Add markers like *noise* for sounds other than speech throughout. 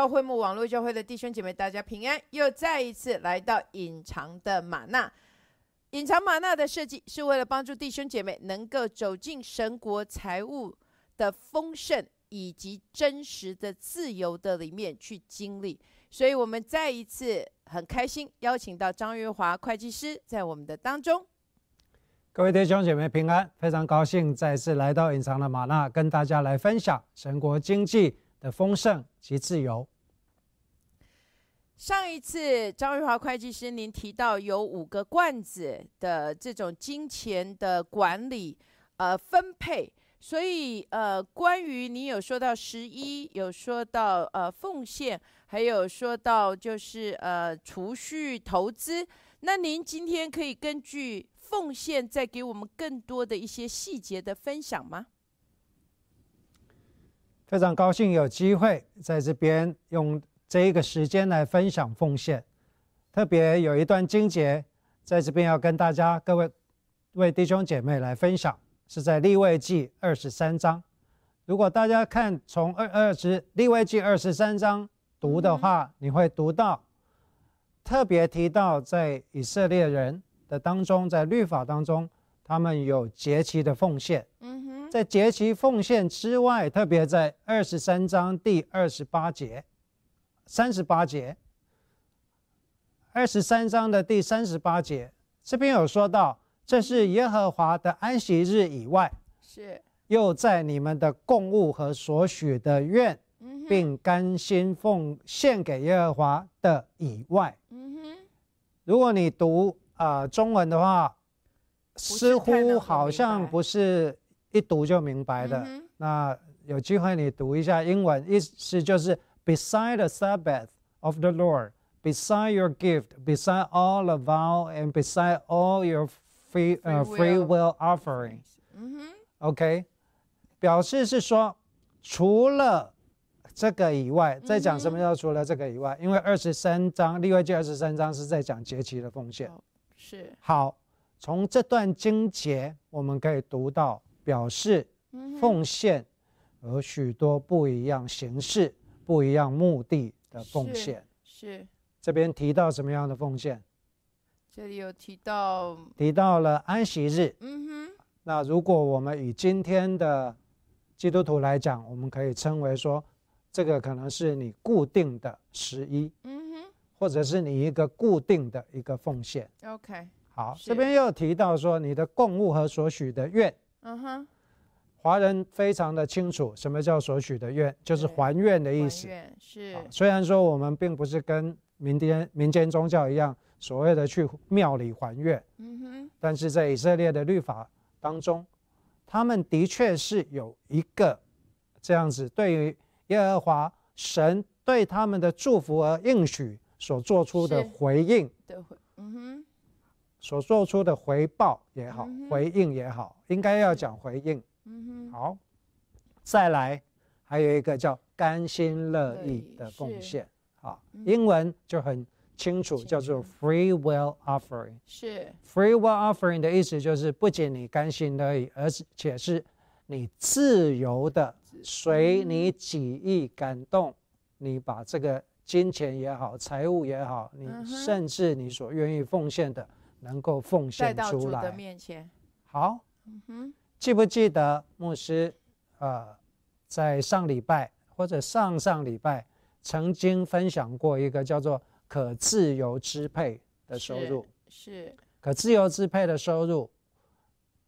各位荣耀会幕网络教会的弟兄姐妹，大家平安！又再一次来到隐藏的玛纳。隐藏玛纳的设计是为了帮助弟兄姐妹能够走进神国财务的丰盛以及真实的自由的里面去经历。所以，我们再一次很开心邀请到张月华会计师在我们的当中。各位弟兄姐妹平安，非常高兴再次来到隐藏的玛纳，跟大家来分享神国经济。的丰盛及自由。上一次张瑞华会计师，您提到有五个罐子的这种金钱的管理，呃，分配。所以，呃，关于你有说到十一，有说到呃奉献，还有说到就是呃储蓄投资。那您今天可以根据奉献，再给我们更多的一些细节的分享吗？非常高兴有机会在这边用这一个时间来分享奉献，特别有一段经节在这边要跟大家各位为弟兄姐妹来分享，是在立位记二十三章。如果大家看从二二十立位记二十三章读的话，你会读到特别提到在以色列人的当中，在律法当中，他们有节期的奉献。在节期奉献之外，特别在二十三章第二十八节、三十八节，二十三章的第三十八节，这边有说到，这是耶和华的安息日以外，是又在你们的供物和所许的愿，并甘心奉献给耶和华的以外。嗯哼，如果你读啊中文的话，似乎好像不是。一读就明白的。那有机会你读一下英文，意思就是 Beside the Sabbath of the Lord, beside your gift, beside all the vow, and beside all your free 呃 free will offerings。OK，表示是说，除了这个以外，在讲什么叫除了这个以外？因为二十三章立位记二十三章是在讲节期的奉献。是。好，从这段经节我们可以读到。表示奉献和许多不一样形式、 不一样目的的奉献是这边提到什么样的奉献？这里有提到提到了安息日。嗯哼。那如果我们以今天的基督徒来讲，我们可以称为说，这个可能是你固定的十一。嗯哼。或者是你一个固定的一个奉献。OK。好，这边又提到说你的供物和所许的愿。嗯哼，华人非常的清楚什么叫所许的愿，就是还愿的意思。是。虽然说我们并不是跟民间民间宗教一样，所谓的去庙里还愿。嗯哼。但是在以色列的律法当中，他们的确是有一个这样子，对于耶和华神对他们的祝福而应许所做出的回应。的回，嗯哼。所做出的回报也好，回应也好，应该要讲回应。嗯哼，好，再来，还有一个叫甘心乐意的奉献。啊，英文就很清楚，叫做 free will offering。是 free will offering 的意思就是不仅你甘心乐意，而且是你自由的，随你己意感动，你把这个金钱也好，财物也好，你甚至你所愿意奉献的。能够奉献出来。的面前。好，嗯哼，记不记得牧师，呃，在上礼拜或者上上礼拜曾经分享过一个叫做可自由支配的收入。是。可自由支配的收入，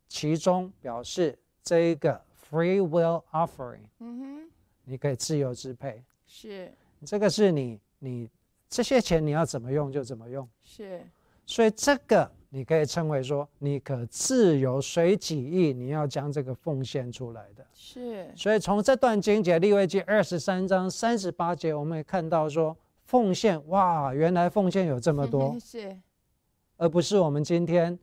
其中表示这一个 free will offering。嗯哼。你可以自由支配。是。这个是你你这些钱你要怎么用就怎么用。是。所以这个你可以称为说，你可自由随己意，你要将这个奉献出来的。是。所以从这段经节立位记二十三章三十八节，我们也看到说，奉献哇，原来奉献有这么多。*laughs* 是。而不是我们今天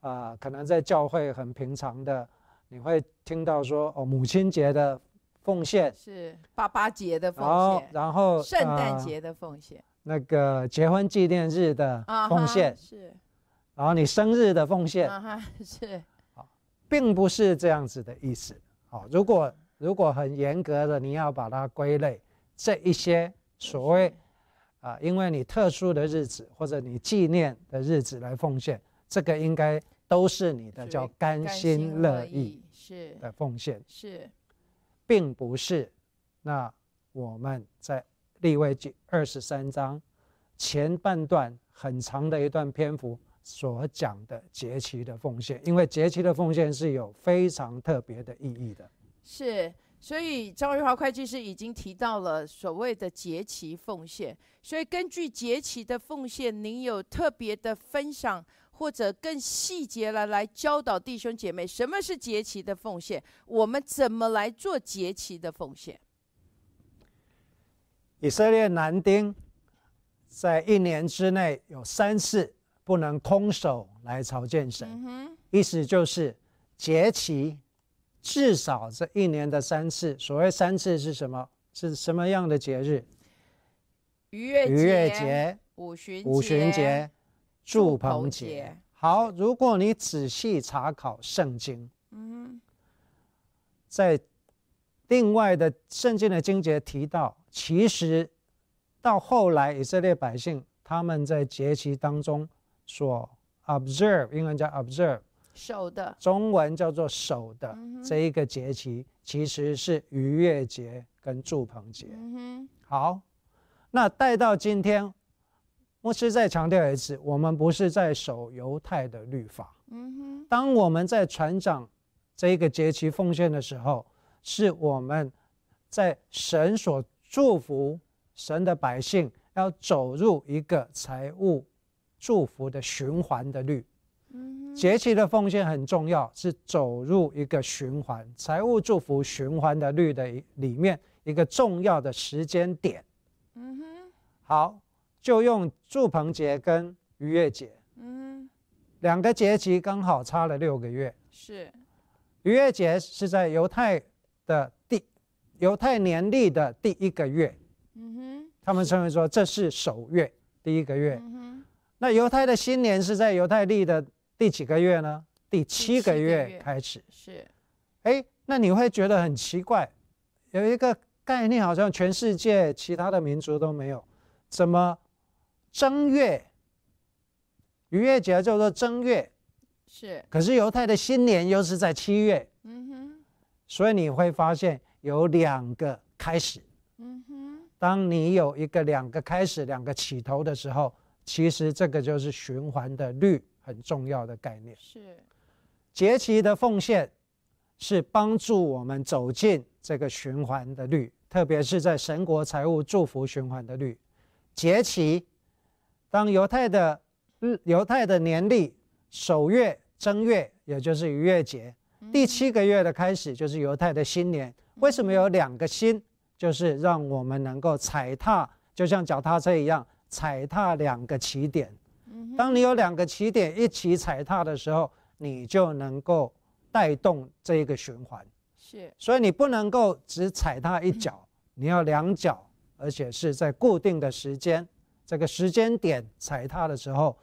啊，可能在教会很平常的，你会听到说哦，母亲节的奉献是爸爸节的奉献，然后圣诞节的奉献。那个结婚纪念日的奉献是，然后你生日的奉献。是，好，并不是这样子的意思。好，如果如果很严格的你要把它归类，这一些所谓啊，因为你特殊的日子或者你纪念的日子来奉献，这个应该都是你的叫甘心乐意是。的奉献，是，并不是那我们在立位记二十三章前半段很长的一段篇幅所讲的节期的奉献，因为节期的奉献是有非常特别的意义的。是，所以张瑞华会计师已经提到了所谓的节期奉献，所以根据节期的奉献，您有特别的分享或者更细节了来教导弟兄姐妹什么是节期的奉献，我们怎么来做节期的奉献？以色列男丁在一年之内有三次不能空手来朝见神，嗯意思就是节期至少这一年的三次。所谓三次是什么？是什么样的节日？逾越逾越节、五旬五旬节、祝棚棚节节。好，如果你仔细查考圣经，嗯在另外的圣经的经节提到，其实到后来以色列百姓他们在节期当中所 observe，英文叫 observe，守的，中文叫做守的嗯这一个节期，其实是逾越节跟祝棚节。嗯，好，那带到今天，牧师再强调一次，我们不是在守犹太的律法。当我们在船长这一个节期奉献的时候，是我们在神所祝福神的百姓，要走入一个财务祝福的循环的律。节气的奉献很重要，是走入一个循环，财务祝福循环的律的里面一个重要的时间点。嗯哼，好，就用祝棚节跟逾越节嗯哼，两个节期刚好差了六个月。是，逾越节是在犹太的第犹太年历的第一个月，嗯哼，他们称为说这是首月第一个月。那犹太的新年是在犹太历的第几个月呢？第七个月月开始。是，哎，那你会觉得很奇怪，有一个概念好像全世界其他的民族都没有，怎么正月逾越节叫做正月，是，可是犹太的新年又是在七月，嗯哼，所以你会发现有两个开始。嗯哼，当你有一个两个开始、两个起头的时候，其实这个就是循环的律很重要的概念。是，节期的奉献是帮助我们走进这个循环的律，特别是在神国财务祝福循环的律。节期，当犹太的日犹太的年历首月正月，也就是逾越节，第七个月的开始就是犹太的新年。为什么有两个新？就是让我们能够踩踏，就像脚踏车一样，踩踏两个起点。当你有两个起点一起踩踏的时候，你就能够带动这一个循环。是，所以你不能够只踩踏一脚，你要两脚，而且是在固定的时间，这个时间点踩踏的时候，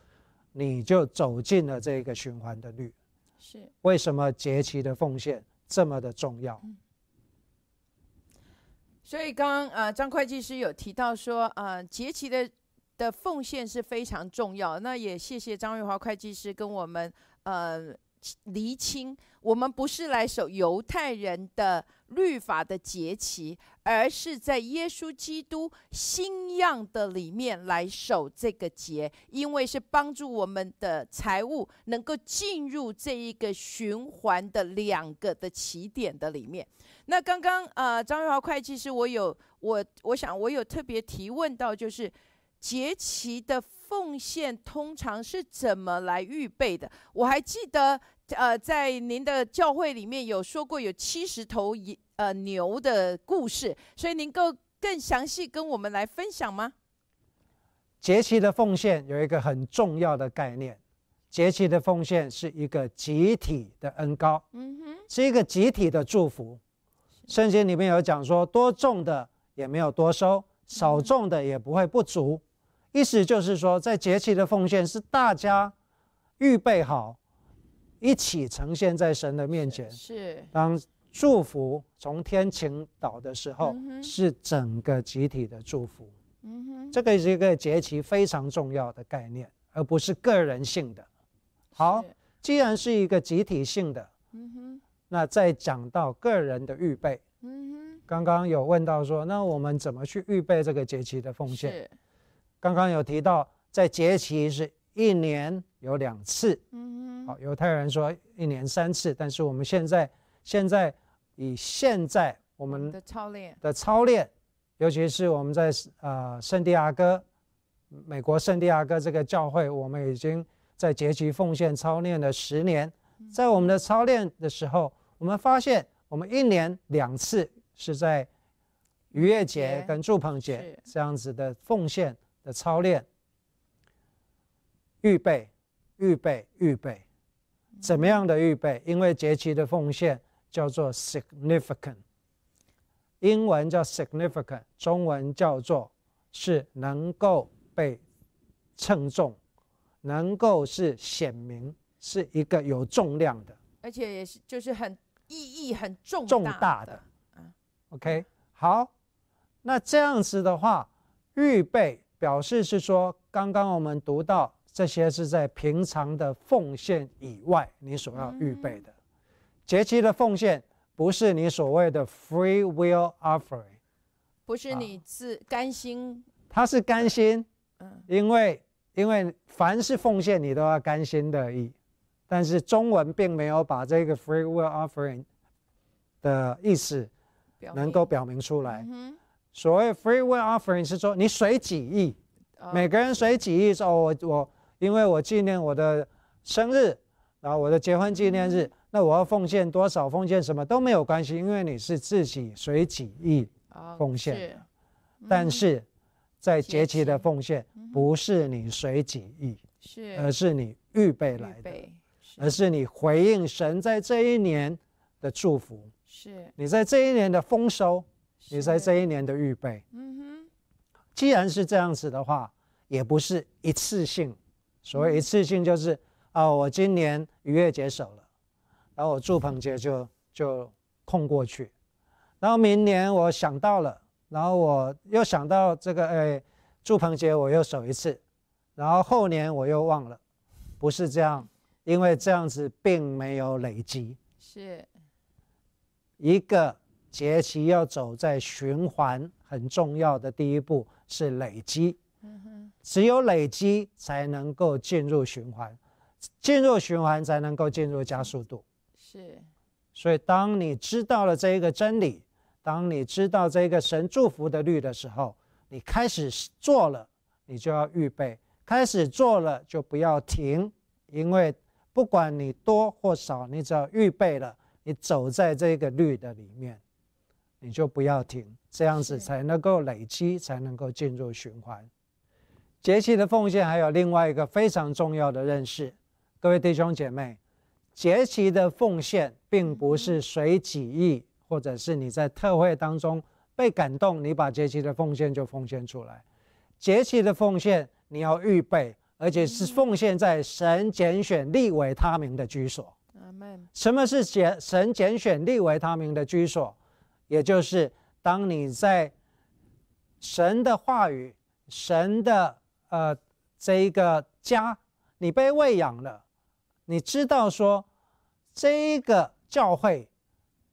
你就走进了这个循环的律。是，为什么节期的奉献这么的重要？所以刚刚呃张会计师有提到说，呃节期的的奉献是非常重要。那也谢谢张玉华会计师跟我们呃厘清，我们不是来守犹太人的律法的节期，而是在耶稣基督新样的里面来守这个节，因为是帮助我们的财务能够进入这一个循环的两个的起点的里面。那刚刚呃，张玉华会计师，我有我我想我有特别提问到，就是节期的奉献通常是怎么来预备的？我还记得呃，在您的教会里面有说过有七十头野呃牛的故事，所以您够更详细跟我们来分享吗？节期的奉献有一个很重要的概念，节期的奉献是一个集体的恩高，嗯哼，是一个集体的祝福。圣经里面有讲说，多种的也没有多收，少种的也不会不足。意思就是说，在节期的奉献是大家预备好，一起呈现在神的面前。是当祝福从天倾倒的时候，嗯是整个集体的祝福。嗯哼，这个是一个节期非常重要的概念，而不是个人性的。好，既然是一个集体性的，嗯哼，那再讲到个人的预备，嗯哼刚刚有问到说，那我们怎么去预备这个节期的奉哼，献？是，刚刚有提到，在节期是一年有两次，嗯哼，好，犹太人说一年三次，但是我们现在现在以现在我们的操练，的操练，尤其是我们在呃圣地亚哥，美国圣地亚哥这个教会，我们已经在节期奉献操练了十年。在我们的操练的时候，我们发现我们一年两次是在逾越节节。跟祝棚节是。这样子的奉献的操练，预备、预备、预备，怎么样的预备？因为节期的奉献叫做 significant。英文叫 significant，中文叫做是能够被称重，能够是显明，是一个有重量的。而且也是就是很意义很重重大大的嗯 OK，好，那这样子的话，预备表示是说，刚刚我们读到这些是在平常的奉献以外，你所要预备的。节期的奉献不是你所谓的 free will offering，不是你自甘心，它是甘心，嗯，因为因为凡是奉献你都要甘心的意，但是中文并没有把这个 free will offering 的意思能够表明出来。嗯所谓 free will offering 是说你随己意，每个人随己意说，哦，我我因为我纪念我的生日，然后我的结婚纪念日，那我要奉献多少，奉献什么都没有关系，因为你是自己随己意。哦奉献。是。但是在节期的奉献不是你随己意，是。而是你预备预来的，而是你回应神在这一年的祝福，是。你在这一年的丰收，你在这一年的预备。嗯哼，既然是这样子的话，也不是一次性。所谓一次性，就是啊、我今年逾越节守了，然后我祝棚节就就空过去，然后明年我想到了，然后我又想到这个哎，祝棚节我又守一次，然后后年我又忘了，不是这样，因为这样子并没有累积。是一个节期要走在循环，很重要的第一步是累积。只有累积才能够进入循环，进入循环才能够进入加速度。是所以，当你知道了这一个真理，当你知道这个神祝福的律的时候，你开始做了，你就要预备；开始做了，就不要停，因为不管你多或少，你只要预备了，你走在这个律的里面，你就不要停，这样子才能够累积，才能够进入循环。节气的奉献还有另外一个非常重要的认识，各位弟兄姐妹，节期的奉献并不是随己意，或者是你在特会当中被感动，你把节期的奉献就奉献出来。节期的奉献你要预备，而且是奉献在神拣选立为他名的居所。什么是拣神拣选立为他名的居所？也就是当你在神的话语、神的呃这一个家，你被喂养了，你知道说这一个教会，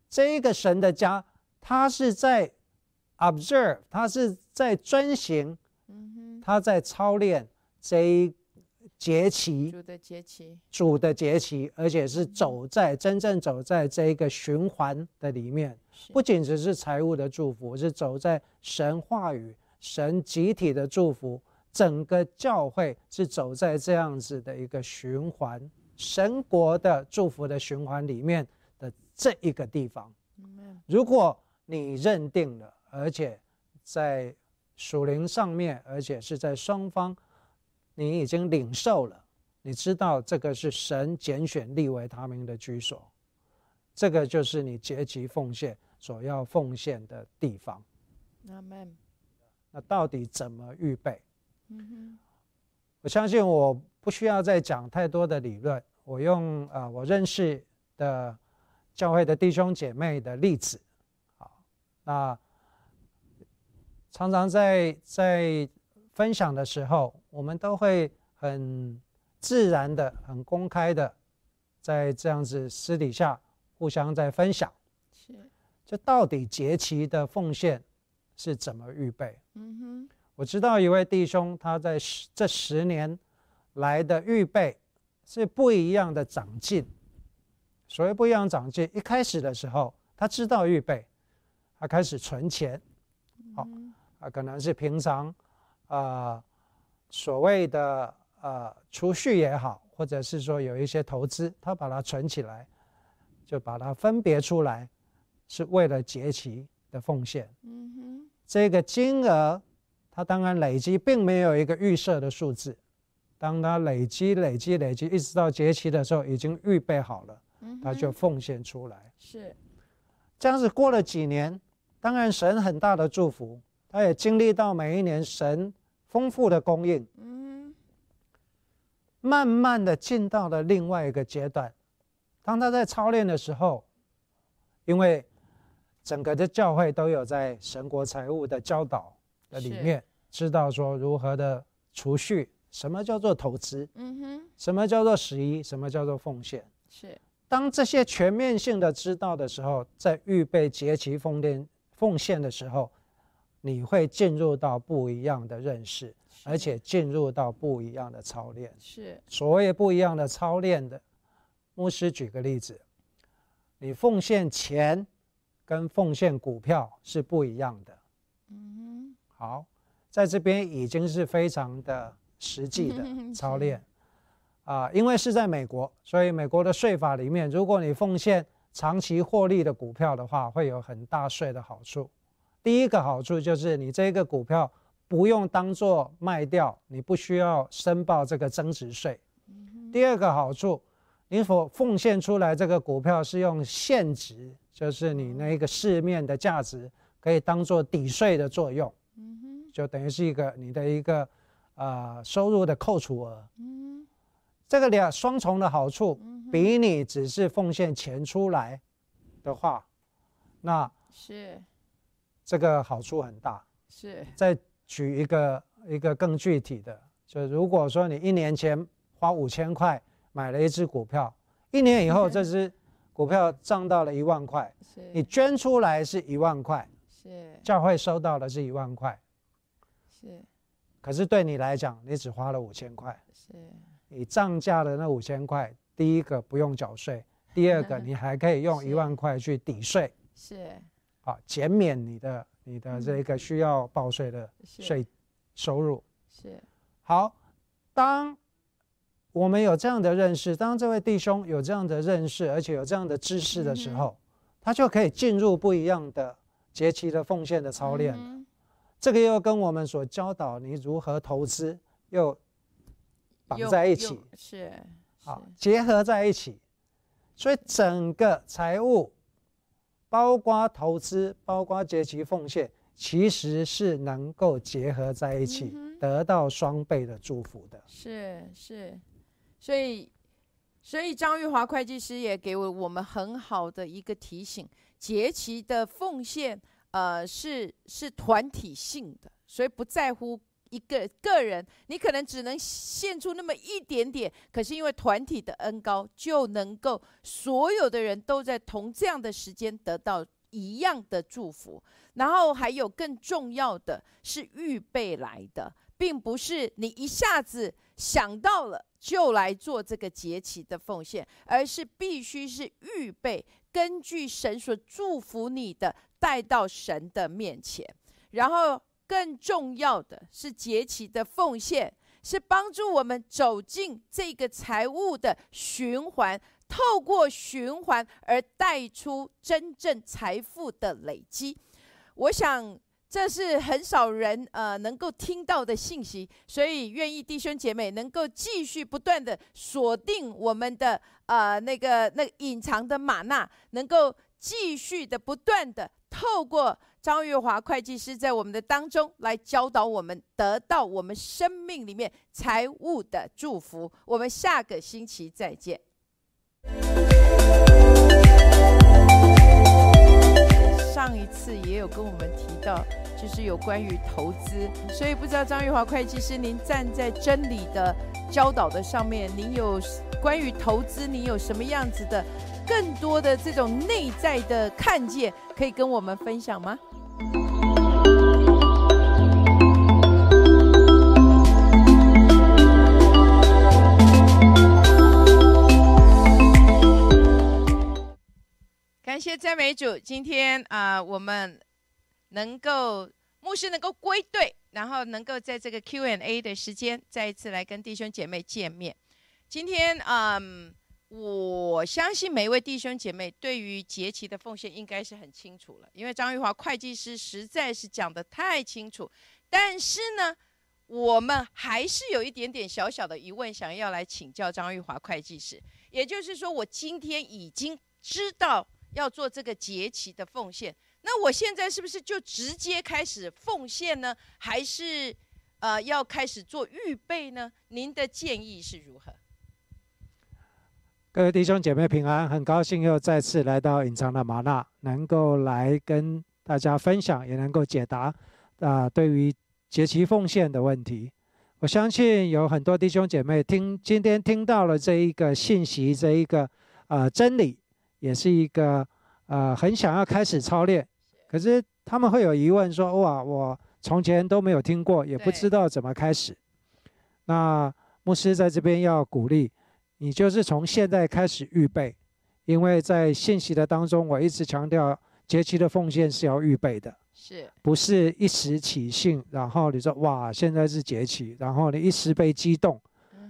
这一个神的家，他是在 observe，他是在遵行，嗯它在操练这一节哼，期。主的节期。主的节期，而且是走在真正走在这一个循环的里面，是不仅只是财务的祝福，是走在神话语、神集体的祝福，整个教会是走在这样子的一个循环，神国的祝福的循环里面的这一个地方。如果你认定了，而且在属灵上面，而且是在双方，你已经领受了，你知道这个是神拣选立为他们的居所，这个就是你节期奉献所要奉献的地方。阿门，那到底怎么预备？嗯我相信我不需要再讲太多的理论，我用啊、呃我认识的教会的弟兄姐妹的例子。好，那常常在在分享的时候，我们都会很自然的、很公开的，在这样子私底下互相在分享。是，这到底节期的奉献是怎么预备？嗯哼，我知道一位弟兄，他在十这十年来的预备是不一样的长进。所谓不一样长进，一开始的时候他知道预备，他开始存钱，好啊，可能是平常啊所谓的呃储蓄也好，或者是说有一些投资，他把它存起来，就把它分别出来，是为了节期的奉献。嗯哼，这个金额，它当然累积并没有一个预设的数字，当它累积、累积、累积，一直到节期的时候，已经预备好了。它就奉献出来，是这样子。过了几年，当然神很大的祝福，他也经历到每一年神丰富的供应，嗯，慢慢的进到了另外一个阶段。当他在操练的时候，因为整个的教会都有在神国财务的教导的里面，知道说如何的储蓄，什么叫做投资，嗯哼，什么叫做十一，什么叫做奉献，是。当这些全面性的知道的时候，在预备节期奉献奉献的时候，你会进入到不一样的认识，而且进入到不一样的操练。是。所谓不一样的操练的，牧师举个例子，你奉献钱跟奉献股票是不一样的。嗯，好，在这边已经是非常的实际的 *laughs* 操练。啊，因为是在美国，所以美国的税法里面，如果你奉献长期获利的股票的话，会有很大税的好处。第一个好处就是你这个股票不用当做卖掉，你不需要申报这个增值税。第二个好处，你所奉献出来这个股票是用现值，就是你那个市面的价值，可以当做抵税的作用。就等于是一个你的一个呃收入的扣除额。这个两双重的好处，比你只是奉献钱出来的话，那是这个好处很大。是再举一个一个更具体的，就如果说你一年前花五千块买了一只股票，一年以后这只股票涨到了一万块，你捐出来是一万块，是教会收到的是一万块，是，可是对你来讲，你只花了五千块，是。你涨价的那五千块，第一个不用缴税，第二个你还可以用 *laughs* 一万块去抵税，是，啊，减免你的你的这个需要报税的税收入，是。好，当我们有这样的认识，当这位弟兄有这样的认识，而且有这样的知识的时候，他就可以进入不一样的节期的奉献的操练这个又跟我们所教导你如何投资又。绑在一起是好结合在一起，所以整个财务，包括投资，包括节期奉献，其实是能够结合在一起，得到双倍的祝福的。是是，所以所以张玉华会计师也给我我们很好的一个提醒：节期的奉献，呃，是是团体性的，所以不在乎。一个个人，你可能只能献出那么一点点，可是因为团体的恩高，就能够所有的人都在同这样的时间得到一样的祝福。然后还有更重要的是预备来的，并不是你一下子想到了就来做这个节期的奉献，而是必须是预备，根据神所祝福你的带到神的面前，然后。更重要的是节期的奉献，是帮助我们走进这个财务的循环，透过循环而带出真正财富的累积。我想这是很少人呃能够听到的信息，所以愿意弟兄姐妹能够继续不断的锁定我们的呃那个那隐藏的玛纳，能够继续的不断的透过。张月华会计师在我们的当中来教导我们，得到我们生命里面财务的祝福。我们下个星期再见。上一次也有跟我们提到，就是有关于投资，所以不知道张玉华会计师，您站在真理的教导的上面，您有关于投资，您有什么样子的更多的这种内在的看见，可以跟我们分享吗？感谢赞美主，今天啊，我们能够牧师能够归队，然后能够在这个 Q and A 的时间再一次来跟弟兄姐妹见面。今天啊，我相信每一位弟兄姐妹对于节期的奉献应该是很清楚了，因为张玉华会计师实在是讲的太清楚。但是呢，我们还是有一点点小小的疑问，想要来请教张玉华会计师。也就是说，我今天已经知道。要做这个节期的奉献，那我现在是不是就直接开始奉献呢？还是呃要开始做预备呢？您的建议是如何？各位弟兄姐妹平安，很高兴又再次来到隐藏的玛纳，能够来跟大家分享，也能够解答啊对于节期奉献的问题。我相信有很多弟兄姐妹听今天听到了这一个信息，这一个呃真理。也是一个呃很想要开始操练，可是他们会有疑问说：哇，我从前都没有听过，也不知道怎么开始。那牧师在这边要鼓励你，就是从现在开始预备，因为在信息的当中，我一直强调节期的奉献是要预备的，是不是一时起兴，然后你说哇，现在是节期，然后你一时被激动，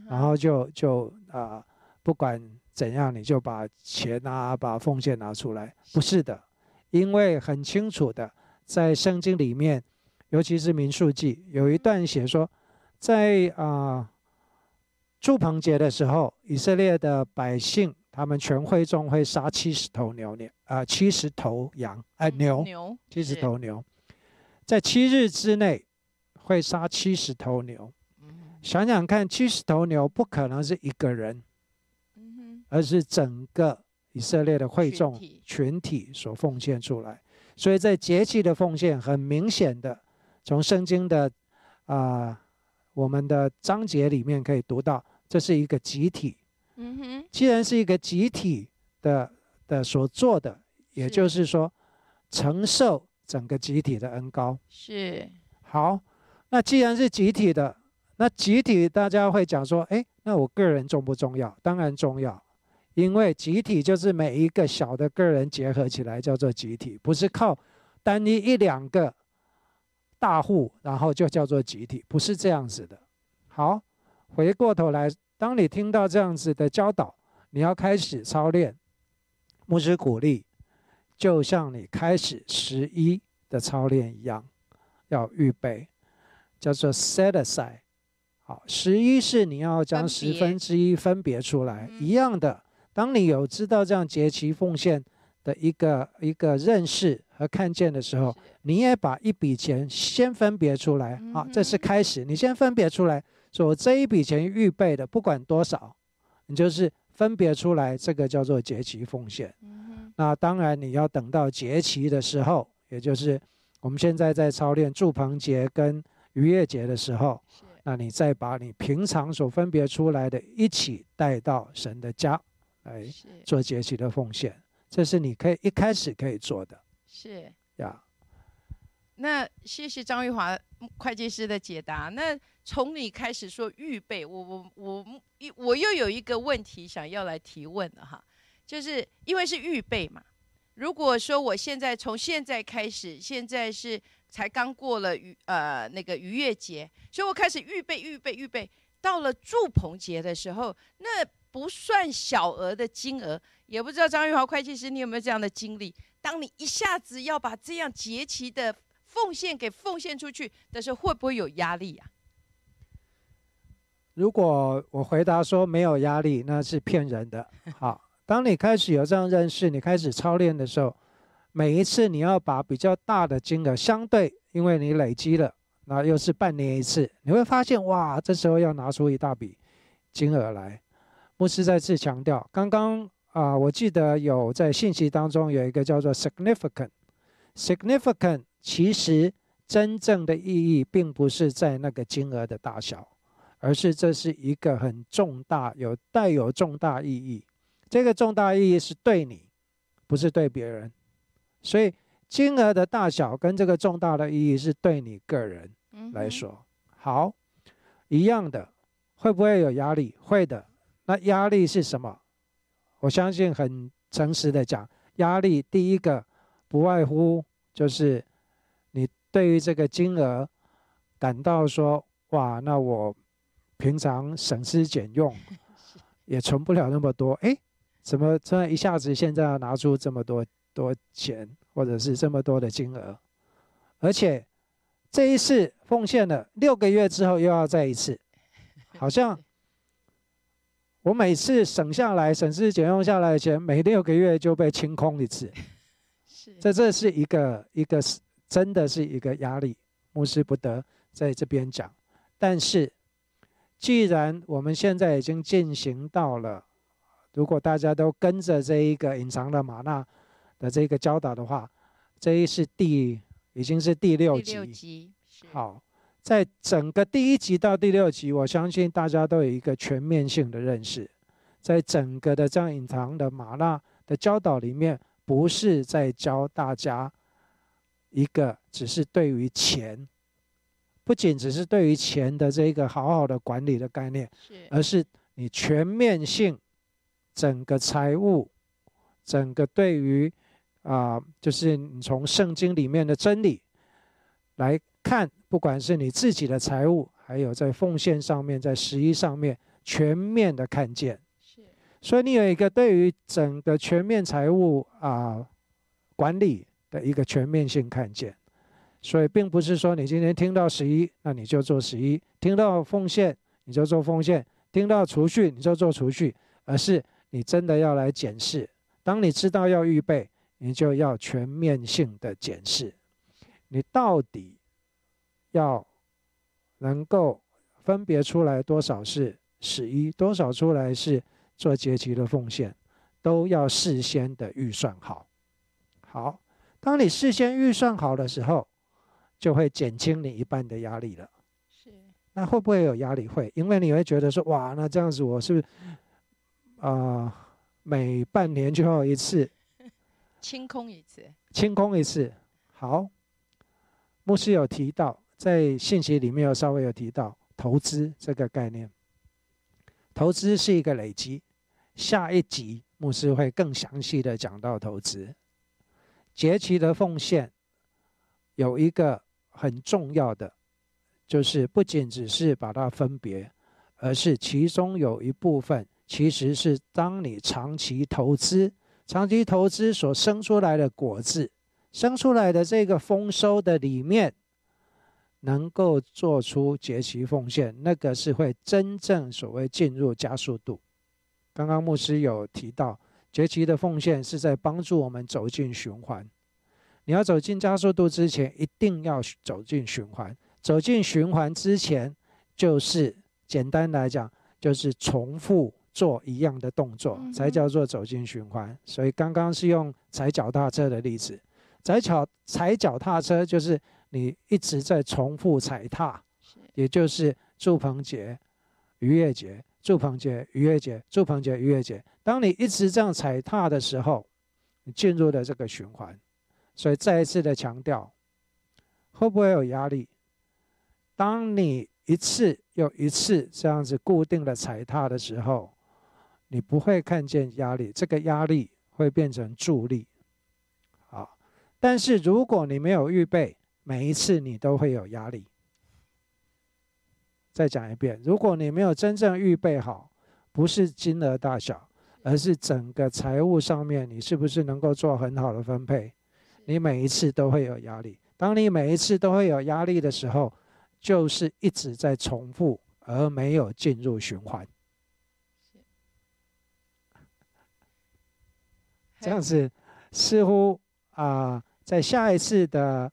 然后就就啊不管。怎样你就把钱啊，把奉献拿出来？不是的，因为很清楚的，在圣经里面，尤其是民数记有一段写说，在啊祝棚节的时候，以色列的百姓他们全会众会杀七十头牛牛啊，七十头羊哎牛，七十头牛，在七日之内会杀七十头牛。想想看，七十头牛不可能是一个人。而是整个以色列的会众群体所奉献出来，所以在节气的奉献很明显的，从圣经的啊我们的章节里面可以读到，这是一个集体。嗯哼，既然是一个集体的的所做的，也就是说承受整个集体的恩高。是好，那既然是集体的，那集体大家会讲说，哎，那我个人重不重要？当然重要。因为集体就是每一个小的个人结合起来叫做集体，不是靠单一一两个大户，然后就叫做集体，不是这样子的。好，回过头来，当你听到这样子的教导，你要开始操练，牧师鼓励，就像你开始十一的操练一样，要预备，叫做 set aside。好，十一是你要将十分之一分别出来，一样的。当你有知道这样节期奉献的一个一个认识和看见的时候，你也把一笔钱先分别出来。啊，这是开始。你先分别出来，说我这一笔钱预备的，不管多少，你就是分别出来，这个叫做节期奉献。那当然你要等到节期的时候，也就是我们现在在操练祝棚节跟逾越节的时候，那你再把你平常所分别出来的一起带到神的家。来做节期的奉献，这是你可以一开始可以做的。是呀，那谢谢张玉华会计师的解答。那从你开始说预备，我我我我又有一个问题想要来提问了哈，就是因为是预备嘛。如果说我现在从现在开始，现在是才刚过了逾呃那个逾越节，所以我开始预备预备预备，到了祝棚节的时候，那。不算小额的金额，也不知道张玉华会计师，你有没有这样的经历？当你一下子要把这样节期的奉献给奉献出去的时候，会不会有压力啊？如果我回答说没有压力，那是骗人的。*laughs* 好，当你开始有这样认识，你开始操练的时候，每一次你要把比较大的金额，相对因为你累积了，那又是半年一次，你会发现哇，这时候要拿出一大笔金额来。牧师再次强调，刚刚啊，我记得有在信息当中有一个叫做 significant，significant 其实真正的意义并不是在那个金额的大小，而是这是一个很重大、有带有重大意义。这个重大意义是对你，不是对别人。所以金额的大小跟这个重大的意义是对你个人来说好一样的。会不会有压力？会的。那压力是什么？我相信很诚实的讲，压力第一个不外乎就是你对于这个金额感到说，哇，那我平常省吃俭用 *laughs* 也存不了那么多，哎，怎么突然一下子现在要拿出这么多多钱，或者是这么多的金额？而且这一次奉献了六个月之后又要再一次，好像。我每次省下来、省吃俭用下来的钱，每六个月就被清空一次。是，这这是一个一个是真的是一个压力，牧师不得在这边讲。但是，既然我们现在已经进行到了，如果大家都跟着这一个隐藏的玛纳的这个教导的话，这一是第已经是第六集。好。在整个第一集到第六集，我相信大家都有一个全面性的认识。在整个的这样隐藏的麻辣的教导里面，不是在教大家一个只是对于钱，不仅只是对于钱的这个好好的管理的概念，而是你全面性整个财务，整个对于啊，就是你从圣经里面的真理来看。不管是你自己的财务，还有在奉献上面，在十一上面，全面的看见，是，所以你有一个对于整个全面财务啊管理的一个全面性看见，所以并不是说你今天听到十一，那你就做十一；听到奉献，你就做奉献；听到储蓄，你就做储蓄，而是你真的要来检视。当你知道要预备，你就要全面性的检视，你到底。要能够分别出来多少是十一，多少出来是做节期的奉献，都要事先的预算好。好，当你事先预算好的时候，就会减轻你一半的压力了。是，那会不会有压力？会，因为你会觉得说，哇，那这样子我是不是啊，每半年就要一次清空一次，清空一次。好，牧师有提到。在信息里面有稍微有提到投资这个概念，投资是一个累积。下一集牧师会更详细的讲到投资。节期的奉献有一个很重要的，就是不仅只是把它分别，而是其中有一部分其实是当你长期投资、长期投资所生出来的果子，生出来的这个丰收的里面。能够做出节期奉献，那个是会真正所谓进入加速度。刚刚牧师有提到，节期的奉献是在帮助我们走进循环。你要走进加速度之前，一定要走进循环。走进循环之前，就是简单来讲，就是重复做一样的动作，才叫做走进循环。所以刚刚是用踩脚踏车的例子，踩脚踩脚踏车就是。你一直在重复踩踏，也就是祝棚节、逾越节、祝棚节、逾越节、祝棚节、逾越节。当你一直这样踩踏的时候，你进入了这个循环。所以再一次的强调，会不会有压力？当你一次又一次这样子固定的踩踏的时候，你不会看见压力，这个压力会变成助力。好，但是如果你没有预备，每一次你都会有压力。再讲一遍，如果你没有真正预备好，不是金额大小，而是整个财务上面，你是不是能够做很好的分配？你每一次都会有压力。当你每一次都会有压力的时候，就是一直在重复，而没有进入循环。这样子似乎啊，在下一次的。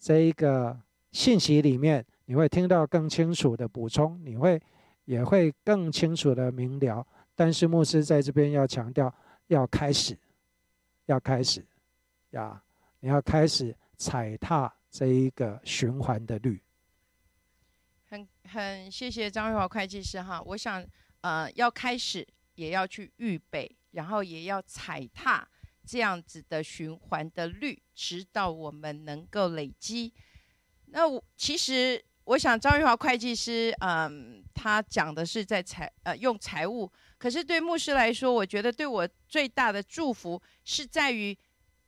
这一个信息里面，你会听到更清楚的补充，你会也会更清楚的明了。但是牧师在这边要强调，要开始，要开始，呀，你要开始踩踏这一个循环的律。很很谢谢张玉华会计师哈，我想呃要开始也要去预备，然后也要踩踏这样子的循环的率，直到我们能够累积。那我其实我想张玉华会计师嗯，他讲的是在财呃用财务，可是对牧师来说，我觉得对我最大的祝福是在于，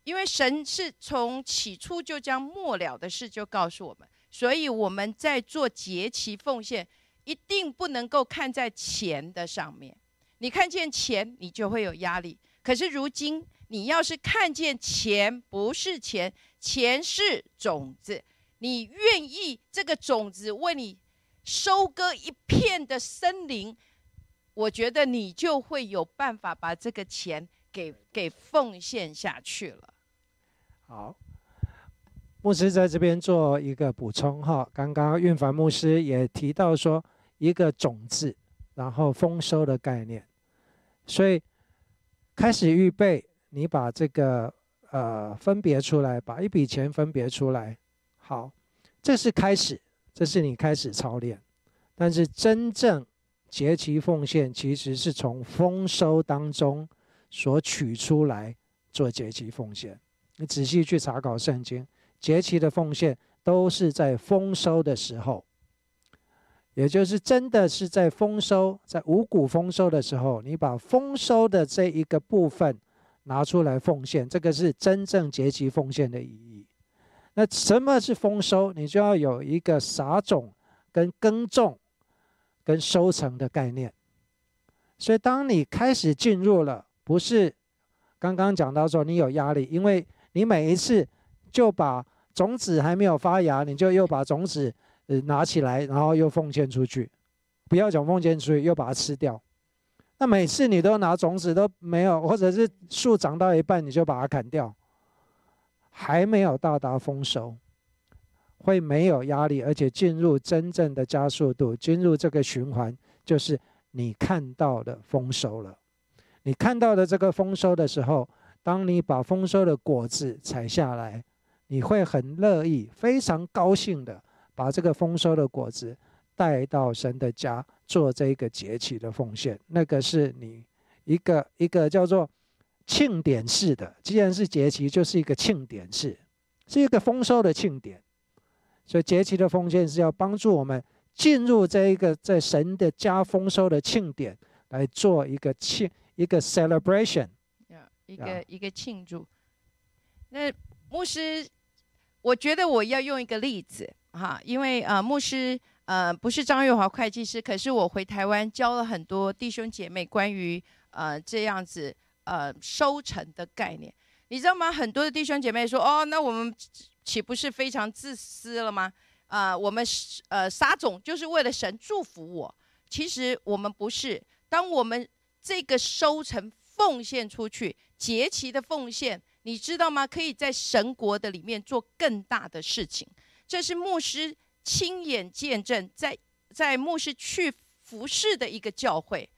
因为神是从起初就将末了的事就告诉我们。所以我们在做节期奉献，一定不能够看在钱的上面。你看见钱，你就会有压力。可是如今，你要是看见钱不是钱，钱是种子，你愿意这个种子为你收割一片的森林，我觉得你就会有办法把这个钱给给奉献下去了。好。牧师在这边做一个补充哈，刚刚运凡牧师也提到说一个种子，然后丰收的概念，所以开始预备，你把这个呃分别出来，把一笔钱分别出来，好，这是开始，这是你开始操练，但是真正节期奉献其实是从丰收当中所取出来做节期奉献，你仔细去查考圣经。节期的奉献都是在丰收的时候，也就是真的是在丰收，在五谷丰收的时候，你把丰收的这一个部分拿出来奉献，这个是真正节期奉献的意义。那什么是丰收？你就要有一个撒种、跟耕种、跟收成的概念。所以，当你开始进入了，不是刚刚讲到说你有压力，因为你每一次就把种子还没有发芽，你就又把种子呃拿起来，然后又奉献出去，不要讲奉献出去，又把它吃掉。那每次你都拿种子都没有，或者是树长到一半你就把它砍掉，还没有到达丰收，会没有压力，而且进入真正的加速度，进入这个循环，就是你看到的丰收了。你看到的这个丰收的时候，当你把丰收的果子采下来。你会很乐意、非常高兴的把这个丰收的果子带到神的家，做这个节期的奉献。那个是你一个一个叫做庆典式的。既然是节期，就是一个庆典式，是一个丰收的庆典。所以节期的奉献是要帮助我们进入这一个在神的家丰收的庆典，来做一个庆一个 celebration，一个一个庆祝。那牧师。我觉得我要用一个例子哈，因为呃，牧师呃不是张月华会计师，可是我回台湾教了很多弟兄姐妹关于呃这样子呃收成的概念，你知道吗？很多的弟兄姐妹说，哦，那我们岂不是非常自私了吗？啊，我们呃撒种就是为了神祝福我，其实我们不是。当我们这个收成奉献出去，节期的奉献。你知道吗？可以在神国的里面做更大的事情。这是牧师亲眼见证，在在牧师去服侍的一个教会，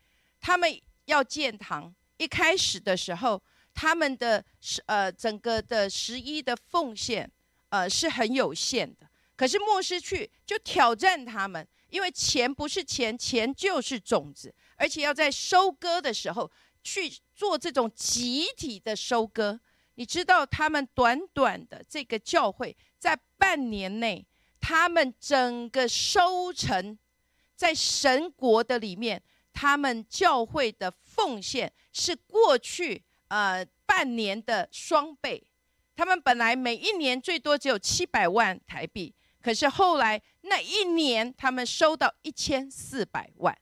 他们要建堂。一开始的时候，他们的十呃整个的十一的奉献呃是很有限的。可是牧师去就挑战他们，因为钱不是钱，钱就是种子，而且要在收割的时候去做这种集体的收割。你知道，他们短短的这个教会，在半年内，他们整个收成，在神国的里面，他们教会的奉献是过去呃半年的双倍。他们本来每一年最多只有七百万台币，可是后来那一年，他们收到一千四百万。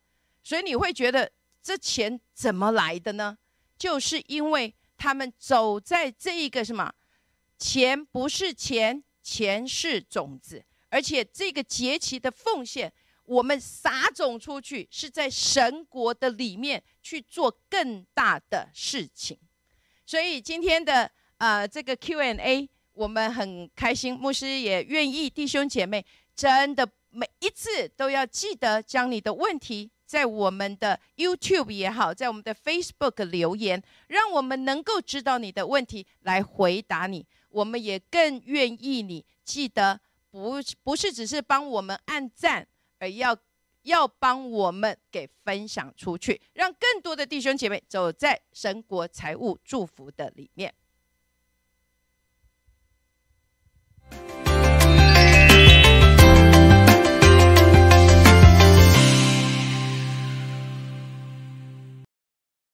所以你会觉得这钱怎么来的呢？就是因为。他们走在这一个什么？钱不是钱，钱是种子，而且这个节期的奉献，我们撒种出去，是在神国的里面去做更大的事情。所以今天的呃这个 Q&A，我们很开心，牧师也愿意弟兄姐妹真的每一次都要记得将你的问题。在我们的 YouTube 也好，在我们的 Facebook 留言，让我们能够知道你的问题，来回答你。我们也更愿意你记得，不不是只是帮我们按赞，而要要帮我们给分享出去，让更多的弟兄姐妹走在神国财务祝福的里面。